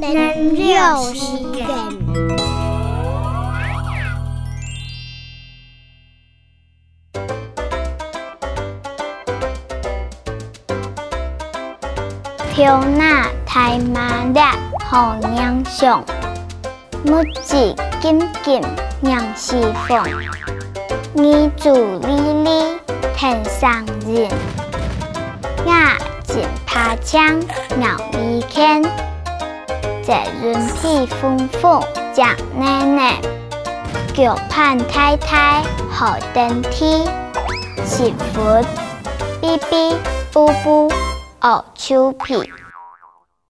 就是人。跳那太麻辣好娘上，木子紧紧娘西风，衣足哩哩天上人，雅锦爬墙鸟儿看，这人气丰富讲奶奶，脚盼太太好登梯，幸福，哔哔，布布。哦，秋皮。